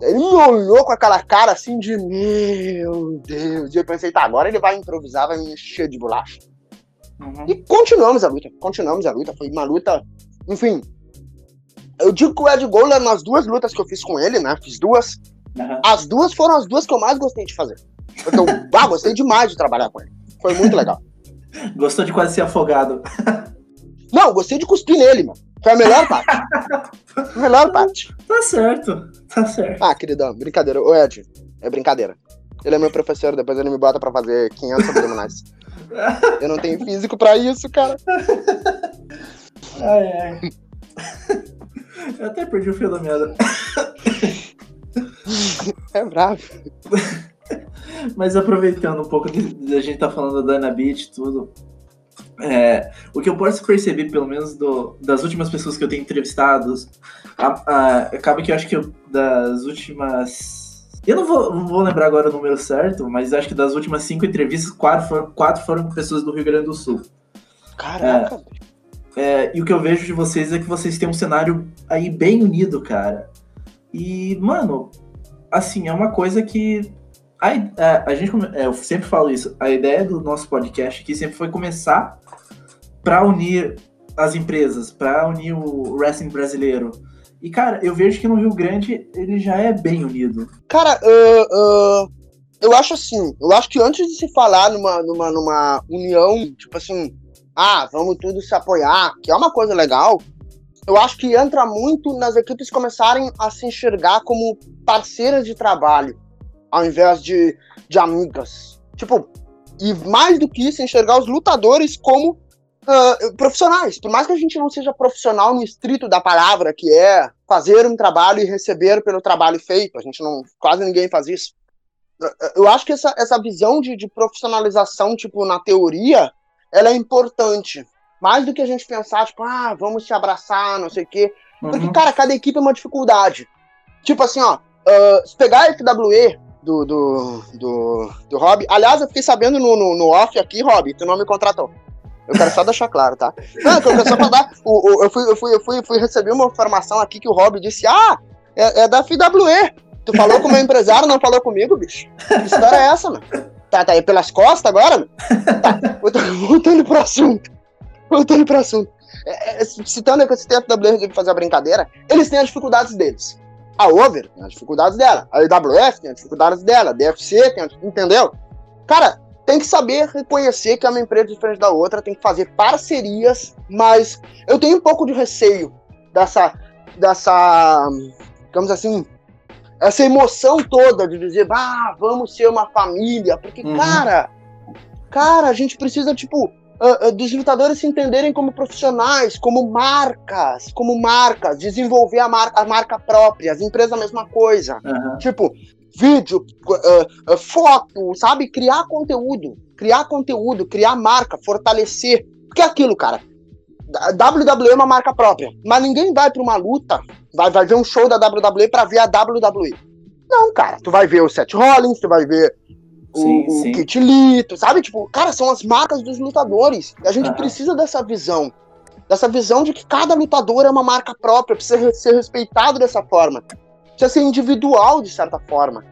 Ele me olhou com aquela cara assim de meu Deus. E eu pensei, tá, agora ele vai improvisar, vai me encher de bolacha. Uhum. E continuamos a luta, continuamos a luta. Foi uma luta, enfim. Eu digo que o Ed Goller, nas duas lutas que eu fiz com ele, né? Fiz duas. Uhum. As duas foram as duas que eu mais gostei de fazer. Então, ah, gostei demais de trabalhar com ele. Foi muito legal. Gostou de quase ser afogado. Não, gostei de cuspir nele, mano. Foi a melhor parte. a melhor parte. Tá certo, tá certo. Ah, queridão, brincadeira. Ô, Ed, é brincadeira. Ele é meu professor, depois ele me bota pra fazer 500 abdominais. Eu não tenho físico pra isso, cara. Ai, ai. Eu até perdi o fio da meada. É bravo. Mas aproveitando um pouco de, a gente tá falando da Dana Beat e tudo, é, o que eu posso perceber, pelo menos do, das últimas pessoas que eu tenho entrevistado, a, a, acaba que eu acho que eu, das últimas. Eu não vou, não vou lembrar agora o número certo, mas acho que das últimas cinco entrevistas, quatro foram, quatro foram com pessoas do Rio Grande do Sul. Caraca! É, é, e o que eu vejo de vocês é que vocês têm um cenário aí bem unido, cara. E, mano, assim, é uma coisa que a, a, a gente, é, eu sempre falo isso, a ideia do nosso podcast aqui sempre foi começar para unir as empresas, para unir o wrestling brasileiro. E, cara, eu vejo que no Rio Grande ele já é bem unido. Cara, uh, uh, eu acho assim, eu acho que antes de se falar numa, numa, numa união, tipo assim, ah, vamos tudo se apoiar, que é uma coisa legal, eu acho que entra muito nas equipes começarem a se enxergar como parceiras de trabalho ao invés de, de amigas. Tipo, e mais do que isso, enxergar os lutadores como uh, profissionais. Por mais que a gente não seja profissional no estrito da palavra, que é fazer um trabalho e receber pelo trabalho feito, a gente não. quase ninguém faz isso. Eu acho que essa, essa visão de, de profissionalização, tipo, na teoria, ela é importante. Mais do que a gente pensar, tipo, ah, vamos se abraçar, não sei o quê. Porque, uhum. cara, cada equipe é uma dificuldade. Tipo assim, ó, uh, se pegar a FWE, do, do, do, do Rob. Aliás, eu fiquei sabendo no, no, no off aqui, Rob, tu não me contratou. Eu quero só deixar claro, tá? Não, eu só. O, o, eu, fui, eu, fui, eu, fui, fui receber uma informação aqui que o Rob disse: Ah, é, é da FWE. Tu falou com o meu empresário, não falou comigo, bicho. Que história é essa, mano? Tá, tá aí pelas costas agora, mano? Tá, voltando pro assunto. Voltando pro assunto. É, é, citando que esse FWE de fazer a brincadeira, eles têm as dificuldades deles. A Over tem as dificuldades dela. A IWF tem as dificuldades dela. A DFC tem as... Entendeu? Cara, tem que saber reconhecer que é uma empresa diferente da outra, tem que fazer parcerias, mas eu tenho um pouco de receio dessa, dessa, digamos assim, essa emoção toda de dizer, ah, vamos ser uma família, porque, uhum. cara, cara, a gente precisa, tipo, uh, uh, dos lutadores se entenderem como profissionais, como marcas, como marcas, desenvolver a marca, a marca própria, as empresas a mesma coisa. Uhum. Tipo, vídeo, uh, foto, sabe? Criar conteúdo, criar conteúdo, criar marca, fortalecer. Porque é aquilo, cara. WWE é uma marca própria, mas ninguém vai para uma luta, vai, vai ver um show da WWE para ver a WWE. Não, cara, tu vai ver o Seth Rollins, tu vai ver sim, o, sim. Kit Lito, sabe? Tipo, cara, são as marcas dos lutadores. E a gente uhum. precisa dessa visão. Dessa visão de que cada lutador é uma marca própria, precisa ser respeitado dessa forma. Precisa ser individual, de certa forma.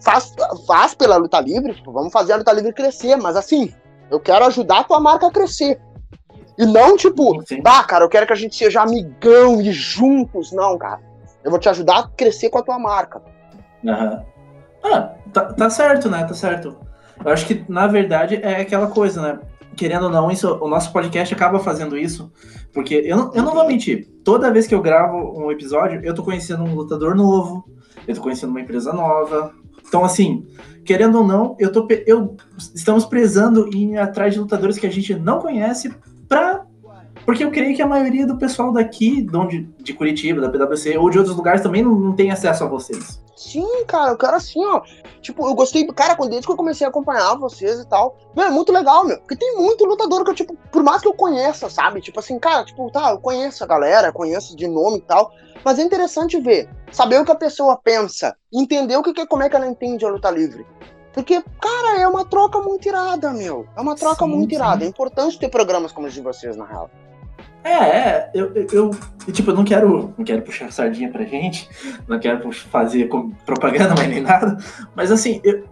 Faz, faz pela luta livre, tipo, vamos fazer a luta livre crescer, mas assim, eu quero ajudar a tua marca a crescer. E não, tipo, sim. ah, cara, eu quero que a gente seja amigão e juntos. Não, cara. Eu vou te ajudar a crescer com a tua marca. Aham. Uhum. Ah, tá, tá certo, né? Tá certo. Eu acho que, na verdade, é aquela coisa, né? Querendo ou não, isso, o nosso podcast acaba fazendo isso. Porque eu não, eu não vou mentir. Toda vez que eu gravo um episódio, eu tô conhecendo um lutador novo, eu tô conhecendo uma empresa nova. Então, assim, querendo ou não, eu tô, eu, estamos prezando em ir atrás de lutadores que a gente não conhece pra porque eu creio que a maioria do pessoal daqui, de, onde, de Curitiba, da PwC, ou de outros lugares também não, não tem acesso a vocês. Sim, cara, eu quero assim, ó. Tipo, eu gostei, cara, quando desde que eu comecei a acompanhar vocês e tal. Meu, é muito legal, meu. Porque tem muito lutador que eu, tipo, por mais que eu conheça, sabe? Tipo assim, cara, tipo, tá, eu conheço a galera, conheço de nome e tal. Mas é interessante ver, saber o que a pessoa pensa, entender o que, como é que ela entende a luta livre. Porque, cara, é uma troca muito irada, meu. É uma troca sim, muito sim. irada. É importante ter programas como os de vocês, na real. É, é, eu, eu, tipo, eu não quero, não quero puxar sardinha pra gente, não quero fazer propaganda mais nem nada, mas assim, eu,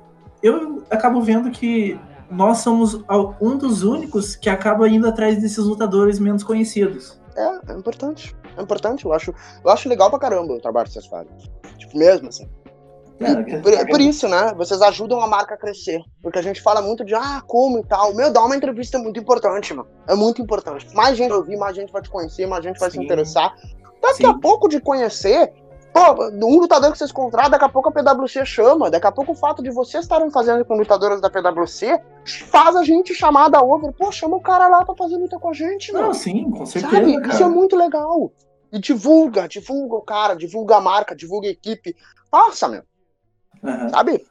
eu acabo vendo que nós somos um dos únicos que acaba indo atrás desses lutadores menos conhecidos. É, é importante. É importante, eu acho, eu acho legal pra caramba o trabalho que vocês fazem. Tipo, mesmo assim. É, por, por, isso, né? Vocês ajudam a marca a crescer. Porque a gente fala muito de ah, como e tal. Meu, dar uma entrevista é muito importante, mano. É muito importante. Mais gente vai ouvir, mais gente vai te conhecer, mais gente vai Sim. se interessar. Daqui Sim. a pouco de conhecer, pô, um lutador que vocês contratam, daqui a pouco a PWC chama. Daqui a pouco o fato de vocês estarem fazendo com lutadoras da PWC faz a gente chamar da over. Pô, chama o cara lá pra fazer luta com a gente, mano. Não, sim, com certeza. Sabe? Cara. Isso é muito legal. E divulga, divulga o cara, divulga a marca, divulga a equipe. Passa, meu. Uhum. Sabe?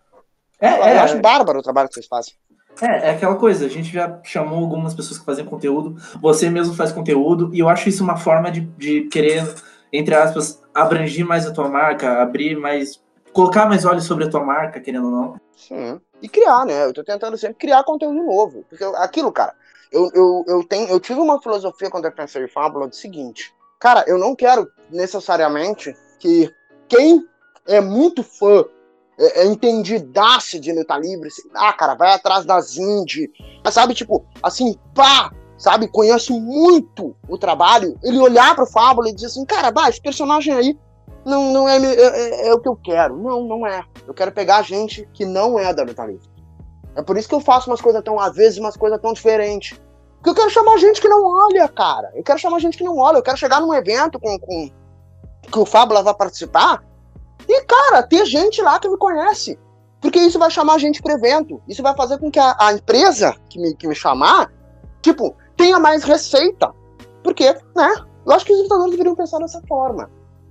É, eu, é, acho bárbaro o trabalho que vocês fazem. É, é aquela coisa, a gente já chamou algumas pessoas que fazem conteúdo, você mesmo faz conteúdo, e eu acho isso uma forma de, de querer, entre aspas, abranger mais a tua marca, abrir mais. colocar mais olhos sobre a tua marca, querendo ou não. Sim. E criar, né? Eu tô tentando sempre criar conteúdo novo. Porque aquilo, cara, eu, eu, eu, tenho, eu tive uma filosofia quando eu pensei em Fábula do seguinte. Cara, eu não quero necessariamente que quem é muito fã é, é entendidaço de luta livre. Assim, ah, cara, vai atrás das indie. Mas sabe, tipo, assim, pá, sabe, conhece muito o trabalho. Ele olhar pro Fábula e dizer assim, cara, bah, esse personagem aí não, não é, é, é, é, o que eu quero. Não, não é. Eu quero pegar gente que não é da luta livre. É por isso que eu faço umas coisas tão, às vezes, umas coisas tão diferentes. Porque eu quero chamar gente que não olha, cara. Eu quero chamar gente que não olha. Eu quero chegar num evento com, com que o Fábula vai participar e, cara, ter gente lá que me conhece. Porque isso vai chamar gente para evento. Isso vai fazer com que a, a, empresa que me, que me chamar, tipo, tenha mais receita. Porque, né? Eu acho que os lutadores deveriam pensar dessa forma.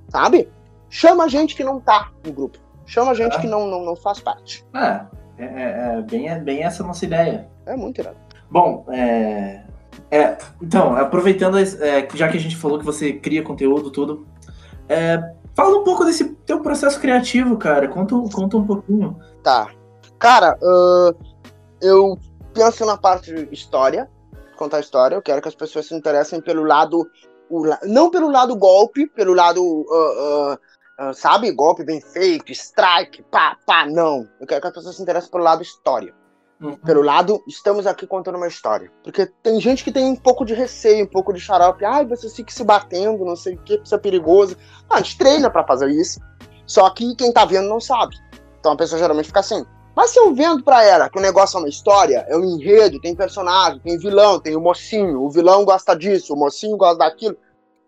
Sabe? Chama gente que não tá no grupo. Chama gente é. que não, não, não faz parte. É, é, é, é bem, é bem essa nossa ideia. É muito irado. Bom, é, é, então, aproveitando, é, já que a gente falou que você cria conteúdo, tudo, é, Fala um pouco desse teu processo criativo, cara. Conta, conta um pouquinho. Tá. Cara, uh, eu penso na parte de história, contar história. Eu quero que as pessoas se interessem pelo lado. O, não pelo lado golpe, pelo lado. Uh, uh, sabe? Golpe bem feito, strike, pá, pá. Não. Eu quero que as pessoas se interessem pelo lado história. Uhum. Pelo lado, estamos aqui contando uma história. Porque tem gente que tem um pouco de receio, um pouco de xarope. Ai, você fica se batendo, não sei o que, isso é perigoso. Não, a gente treina pra fazer isso. Só que quem tá vendo não sabe. Então a pessoa geralmente fica assim. Mas se eu vendo pra ela que o negócio é uma história, é um enredo, tem personagem, tem vilão, tem o mocinho, o vilão gosta disso, o mocinho gosta daquilo,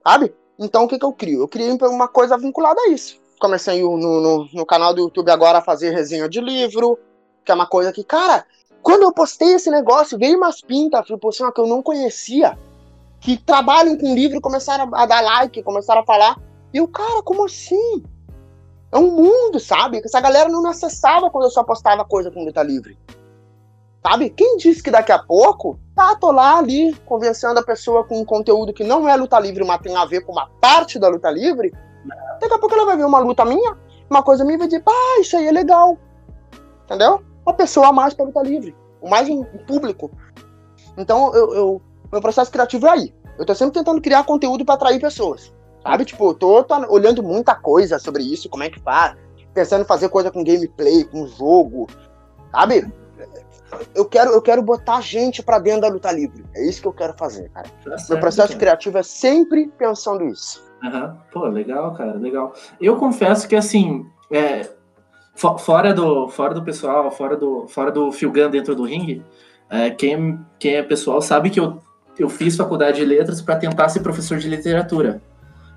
sabe? Então o que, que eu crio? Eu criei uma coisa vinculada a isso. Comecei no, no, no canal do YouTube agora a fazer resenha de livro, que é uma coisa que, cara, quando eu postei esse negócio, veio umas pintas, tipo assim, que eu não conhecia, que trabalham com livro, começaram a dar like, começaram a falar. E eu, cara, como assim? É um mundo, sabe? Que essa galera não me acessava quando eu só postava coisa com luta livre. Sabe? Quem disse que daqui a pouco, tá, tô lá ali convencendo a pessoa com um conteúdo que não é luta livre, mas tem a ver com uma parte da luta livre. Daqui a pouco ela vai ver uma luta minha, uma coisa minha e vai dizer, ah, isso aí é legal. Entendeu? Uma pessoa a mais para luta livre, o mais um público. Então, eu, eu, meu processo criativo é aí. Eu tô sempre tentando criar conteúdo para atrair pessoas. Sabe? Tipo, eu tô, tô, olhando muita coisa sobre isso, como é que faz, pensando em fazer coisa com gameplay, com jogo. Sabe? Eu quero, eu quero botar gente para dentro da luta livre. É isso que eu quero fazer, cara. Tá meu processo cara. criativo é sempre pensando isso. Uhum. Pô, legal, cara, legal. Eu confesso que assim, é, fora do, fora do pessoal, fora do, fora do Filgan dentro do ringue, é, quem, quem é pessoal sabe que eu, eu fiz faculdade de letras para tentar ser professor de literatura.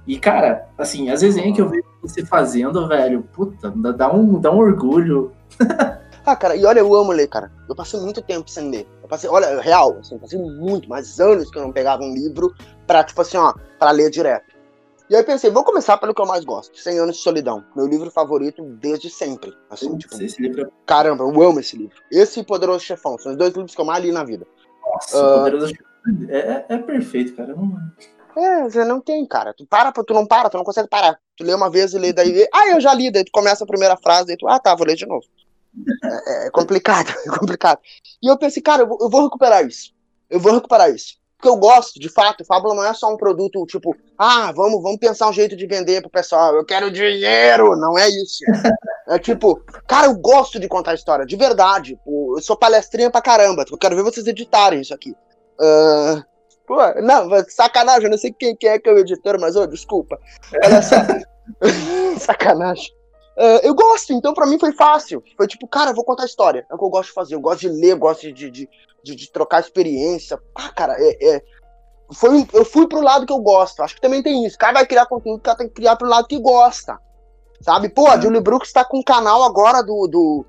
E, cara, assim, as resenhas que eu vejo você fazendo, velho, puta, dá um, dá um orgulho. ah, cara, e olha, eu amo ler, cara. Eu passei muito tempo sem ler. Eu passei, olha, real, assim, passei muito, mais anos que eu não pegava um livro pra, tipo assim, ó, pra ler direto. E aí pensei, vou começar pelo que eu mais gosto, 100 Anos de Solidão. Meu livro favorito desde sempre. Assim, tipo, esse livro é... Caramba, eu amo esse livro. Esse e Poderoso Chefão, são os dois livros que eu mais li na vida. Nossa, uh... Poderoso Chefão é, é, é perfeito, cara. Não... É, você não tem, cara. Tu para, tu não para, tu não consegue parar. Tu lê uma vez e lê daí. Ah, eu já li, daí tu começa a primeira frase, daí tu, ah, tá, vou ler de novo. É, é complicado, é complicado. E eu pensei, cara, eu vou, eu vou recuperar isso. Eu vou recuperar isso. Porque eu gosto, de fato, Fábula não é só um produto tipo, ah, vamos, vamos pensar um jeito de vender pro pessoal, eu quero dinheiro, não é isso. É tipo, cara, eu gosto de contar história, de verdade. Eu sou palestrinha pra caramba, eu quero ver vocês editarem isso aqui. Uh, Pô, não, sacanagem, eu não sei quem, quem é que é o editor, mas, ô, oh, desculpa. Olha só. sacanagem. Uh, eu gosto, então para mim foi fácil. Foi tipo, cara, eu vou contar história. É o que eu gosto de fazer. Eu gosto de ler, eu gosto de, de, de, de trocar experiência. Ah, cara, é, é, foi, eu fui pro lado que eu gosto. Acho que também tem isso. O cara vai criar conteúdo, o cara tem que criar pro lado que gosta. Sabe? Pô, a Julie Brooks tá com um canal agora do, do,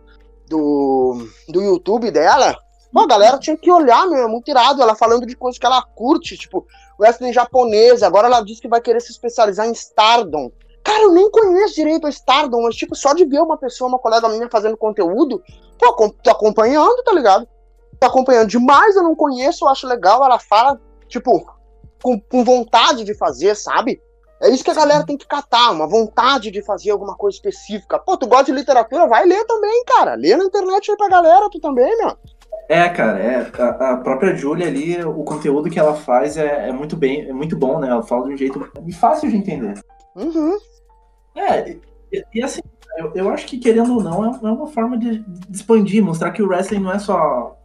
do, do YouTube dela. Pô, a galera tinha que olhar, meu, é muito irado. Ela falando de coisas que ela curte, tipo, wrestling japonês. Agora ela disse que vai querer se especializar em Stardom. Cara, eu nem conheço direito a Stardom, mas, tipo, só de ver uma pessoa, uma colega minha fazendo conteúdo, pô, tô acompanhando, tá ligado? Tô acompanhando demais, eu não conheço, eu acho legal. Ela fala, tipo, com, com vontade de fazer, sabe? É isso que a galera tem que catar, uma vontade de fazer alguma coisa específica. Pô, tu gosta de literatura? Vai ler também, cara. Lê na internet aí pra galera, tu também, meu. É, cara, é, a, a, própria Julia ali, o conteúdo que ela faz é, é, muito bem, é muito bom, né? Ela fala de um jeito fácil de entender. Uhum. É, e, e assim, eu, eu, acho que querendo ou não, é, é uma forma de, de, expandir, mostrar que o wrestling não é só,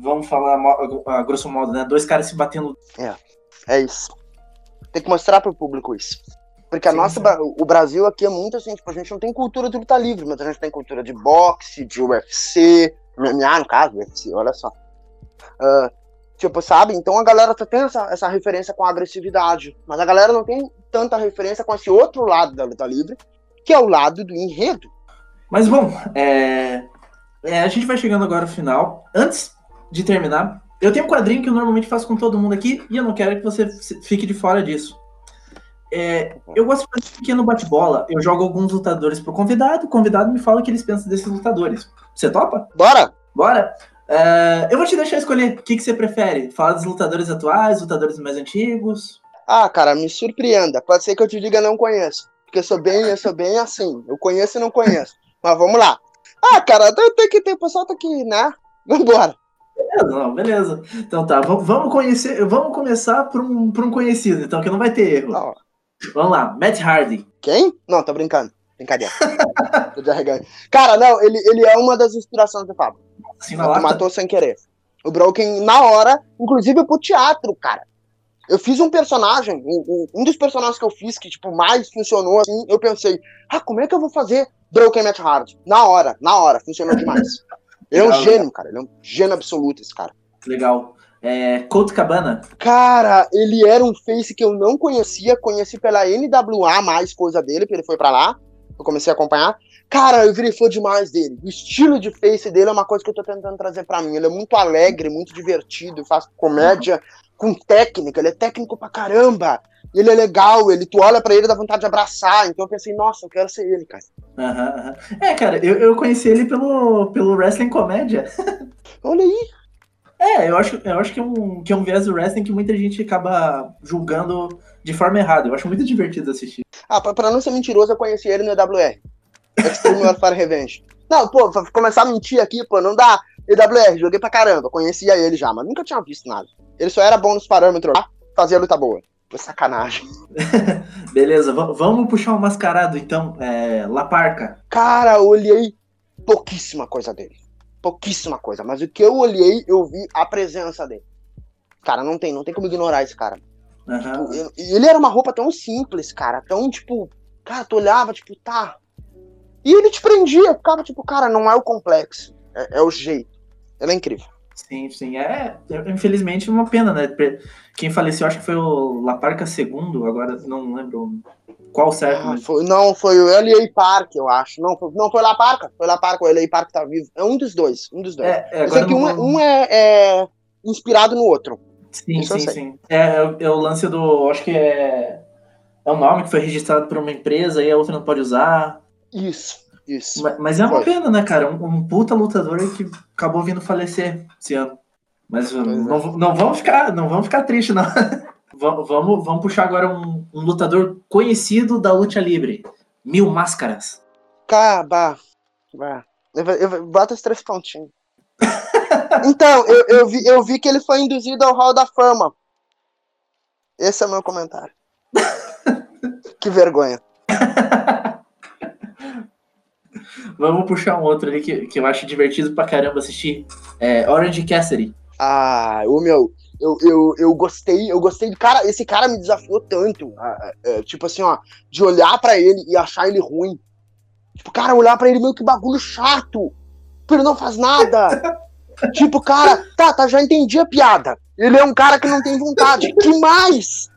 vamos falar a, grosso modo, né? Dois caras se batendo. É, é isso. Tem que mostrar pro público isso. Porque a sim, nossa, sim. o Brasil aqui é muito assim, tipo, a gente não tem cultura de luta livre, mas a gente tem cultura de boxe, de UFC, MMA, no caso, UFC, olha só. Uh, tipo, sabe? Então a galera tá tendo essa, essa referência com a agressividade, mas a galera não tem tanta referência com esse outro lado da luta livre, que é o lado do enredo. Mas bom, é... É, a gente vai chegando agora ao final. Antes de terminar, eu tenho um quadrinho que eu normalmente faço com todo mundo aqui e eu não quero que você fique de fora disso. É, eu gosto de fazer um pequeno bate-bola. Eu jogo alguns lutadores pro convidado, o convidado me fala o que eles pensam desses lutadores. Você topa? Bora! Bora! É, eu vou te deixar escolher o que, que você prefere. Falar dos lutadores atuais, lutadores mais antigos. Ah, cara, me surpreenda. Pode ser que eu te diga não conheço. Porque eu sou bem, eu sou bem assim. Eu conheço e não conheço. Mas vamos lá. Ah, cara, tem que ter, o pessoal tá aqui, né? Vambora. Beleza, não, beleza. Então tá, vamos conhecer, vamos começar por um, por um conhecido, então, que não vai ter erro. Não. Vamos lá, Matt Hardy. Quem? Não, tô brincando. Brincadeira. tô Cara, não, ele, ele é uma das inspirações do Fábio. Assim, matou sem querer. O Broken, na hora, inclusive pro teatro, cara. Eu fiz um personagem, um, um, dos personagens que eu fiz que, tipo, mais funcionou assim, eu pensei, ah, como é que eu vou fazer Broken Matt Hardy? Na hora, na hora, funcionou demais. Ele é um gênio, cara, ele é um gênio absoluto, esse cara. Legal. É, Colt Cabana. Cara, ele era um face que eu não conhecia, conheci pela NWA mais coisa dele, porque ele foi para lá. Eu comecei a acompanhar. Cara, eu virei fã demais dele. O estilo de face dele é uma coisa que eu tô tentando trazer para mim. Ele é muito alegre, muito divertido, faz comédia com técnica, ele é técnico pra caramba. Ele é legal, ele tu olha para ele dá vontade de abraçar. Então eu pensei, nossa, eu quero ser ele, cara. Uhum, uhum. É, cara, eu, eu conheci ele pelo, pelo Wrestling Comédia. olha aí. É, eu acho, eu acho que, é um, que é um viés do wrestling que muita gente acaba julgando de forma errada. Eu acho muito divertido assistir. Ah, pra, pra não ser mentiroso, eu conheci ele no EWR. Extreme Warfare Revenge. Não, pô, pra começar a mentir aqui, pô, não dá. EWR, joguei pra caramba, conhecia ele já, mas nunca tinha visto nada. Ele só era bom nos parâmetros lá, fazia luta boa. Foi sacanagem. Beleza, vamos puxar o um mascarado então. É, La Parca. Cara, olhei pouquíssima coisa dele pouquíssima coisa, mas o que eu olhei, eu vi a presença dele. Cara, não tem, não tem como ignorar esse cara. Uhum. Tipo, ele, ele era uma roupa tão simples, cara, tão tipo, cara, tu olhava, tipo, tá. E ele te prendia, ficava tipo, cara, não é o complexo, é, é o jeito. Ela é incrível. Sim, sim. É, é, infelizmente, uma pena, né? Quem faleceu, acho que foi o Laparca II, agora não lembro qual certo. Ah, foi, não, foi o L.A. Park, eu acho. Não, foi, não foi o Laparca, foi Laparca, o L.A. Park tá vivo. É um dos dois, um dos dois. É, é, eu sei que um, é, um é, é, inspirado no outro. Sim, Isso sim, sim. É, é, é, o lance do, acho que é, é um nome que foi registrado por uma empresa e a outra não pode usar. Isso. Isso. Mas, mas é uma Foi. pena, né, cara? Um, um, puta lutador que acabou vindo falecer esse ano. Mas não, é. não, vamos ficar, não vamos ficar tristes, não. vamos, vamos puxar agora um, um, lutador conhecido da luta livre. Mil Máscaras. Caba. Bota os três pontinhos. então, eu, eu, vi, eu vi que ele foi induzido ao Hall da Fama. Esse é o meu comentário. que vergonha. Vamos puxar um outro ali que, que eu acho divertido pra caramba assistir. É Orange Cassidy. Ah, o meu, eu, eu, eu gostei, eu gostei do cara, esse cara me desafiou tanto, é, tipo assim, ó, de olhar para ele e achar ele ruim. Tipo, cara, olhar para ele meio que bagulho chato, ele não faz nada. tipo, cara, tá, tá, já entendi a piada. Ele é um cara que não tem vontade, que mais?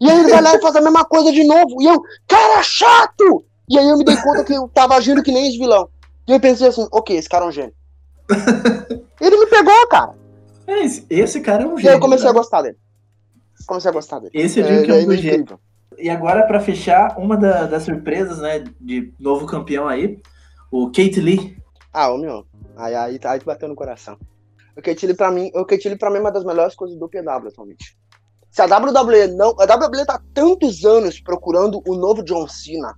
E aí ele vai lá e faz a mesma coisa de novo. E eu, cara chato! E aí eu me dei conta que eu tava agindo que nem esse vilão. E eu pensei assim, ok, esse cara é um gênio. Ele me pegou, cara. É, esse, esse cara é um gênio. E aí eu comecei a gostar dele. Comecei a gostar dele. Esse eu digo é, que é um é gênio. E agora, para fechar, uma da, das surpresas, né, de novo campeão aí, o Kate Lee. Ah, o meu. Aí, aí, aí bateu no coração. O Kate Lee, pra mim, o Kate Lee, pra mim, é uma das melhores coisas do PW atualmente. Se a WWE não. A WWE tá tantos anos procurando o novo John Cena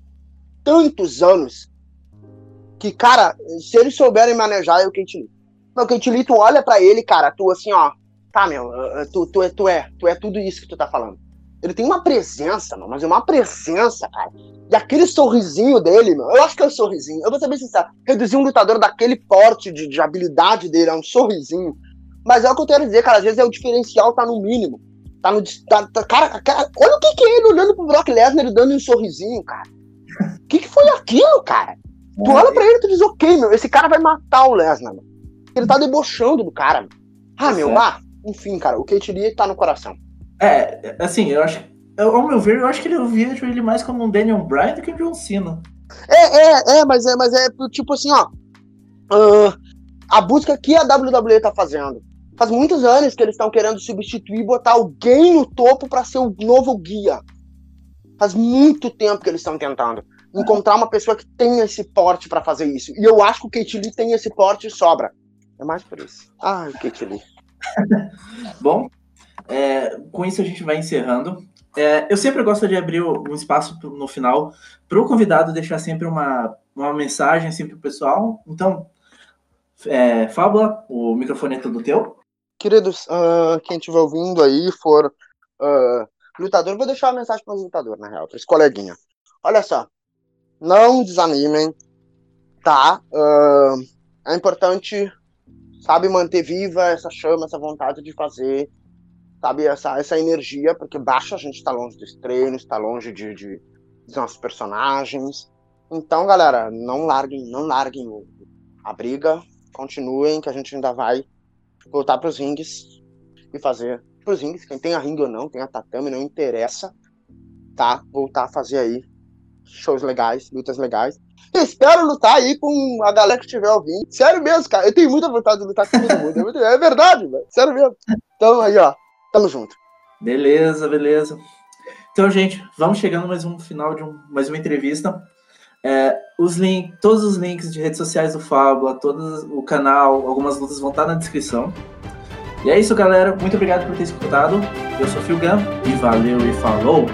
tantos anos que, cara, se eles souberem manejar, é o Kate Lee. Não, o Kate Lee, tu olha pra ele, cara, tu assim, ó, tá, meu, tu, tu, é, tu é, tu é tudo isso que tu tá falando. Ele tem uma presença, meu, mas é uma presença, cara. E aquele sorrisinho dele, meu, eu acho que é um sorrisinho. Eu vou saber se está reduzir um lutador daquele porte de, de habilidade dele, é um sorrisinho. Mas é o que eu quero dizer, cara, às vezes é o diferencial tá no mínimo. Tá no. Tá, tá, cara, cara, olha o que, que é ele olhando pro Brock Lesnar e dando um sorrisinho, cara. O que, que foi aquilo, cara? Tu é. olha pra ele e tu diz, ok, meu, esse cara vai matar o Lesnar, meu. Ele tá debochando do cara, meu. Ah, meu, ah, enfim, cara, o Kate Lee tá no coração. É, assim, eu acho. Ao meu ver, eu acho que eu vejo ele mais como um Daniel Bryan do que um John Cena. É, é, é, mas é, mas é tipo assim, ó. Uh, a busca que a WWE tá fazendo. Faz muitos anos que eles estão querendo substituir e botar alguém no topo para ser o novo guia. Faz muito tempo que eles estão tentando encontrar uma pessoa que tenha esse porte para fazer isso. E eu acho que o Kate Lee tem esse porte e sobra. É mais por isso. Ah, o Kate Lee. Bom, é, com isso a gente vai encerrando. É, eu sempre gosto de abrir um espaço no final para o convidado deixar sempre uma, uma mensagem assim, para o pessoal. Então, é, Fábula, o microfone é todo teu. Queridos, uh, quem estiver ouvindo aí, for uh, lutador, vou deixar uma mensagem para os lutadores, na real, para os coleguinhas. Olha só, não desanimem, tá? Uh, é importante, sabe, manter viva essa chama, essa vontade de fazer, sabe, essa, essa energia, porque baixa a gente está longe dos treinos, está longe de, de, dos nossos personagens. Então, galera, não larguem, não larguem a briga, continuem, que a gente ainda vai voltar para os rings e fazer pros rings, quem tem a ringue ou não, tem a tatame, não interessa, tá? Voltar a fazer aí shows legais, lutas legais. Espero lutar aí com a galera que estiver ouvindo. Sério mesmo, cara. Eu tenho muita vontade de lutar com todo mundo. É verdade, velho. Sério mesmo. Então aí, ó. Tamo junto. Beleza, beleza. Então, gente, vamos chegando mais um final de um, mais uma entrevista. É, os link, todos os links de redes sociais do Fábula, todo o canal, algumas lutas vão estar na descrição. E é isso, galera. Muito obrigado por ter escutado. Eu sou o Phil Gun e valeu e falou!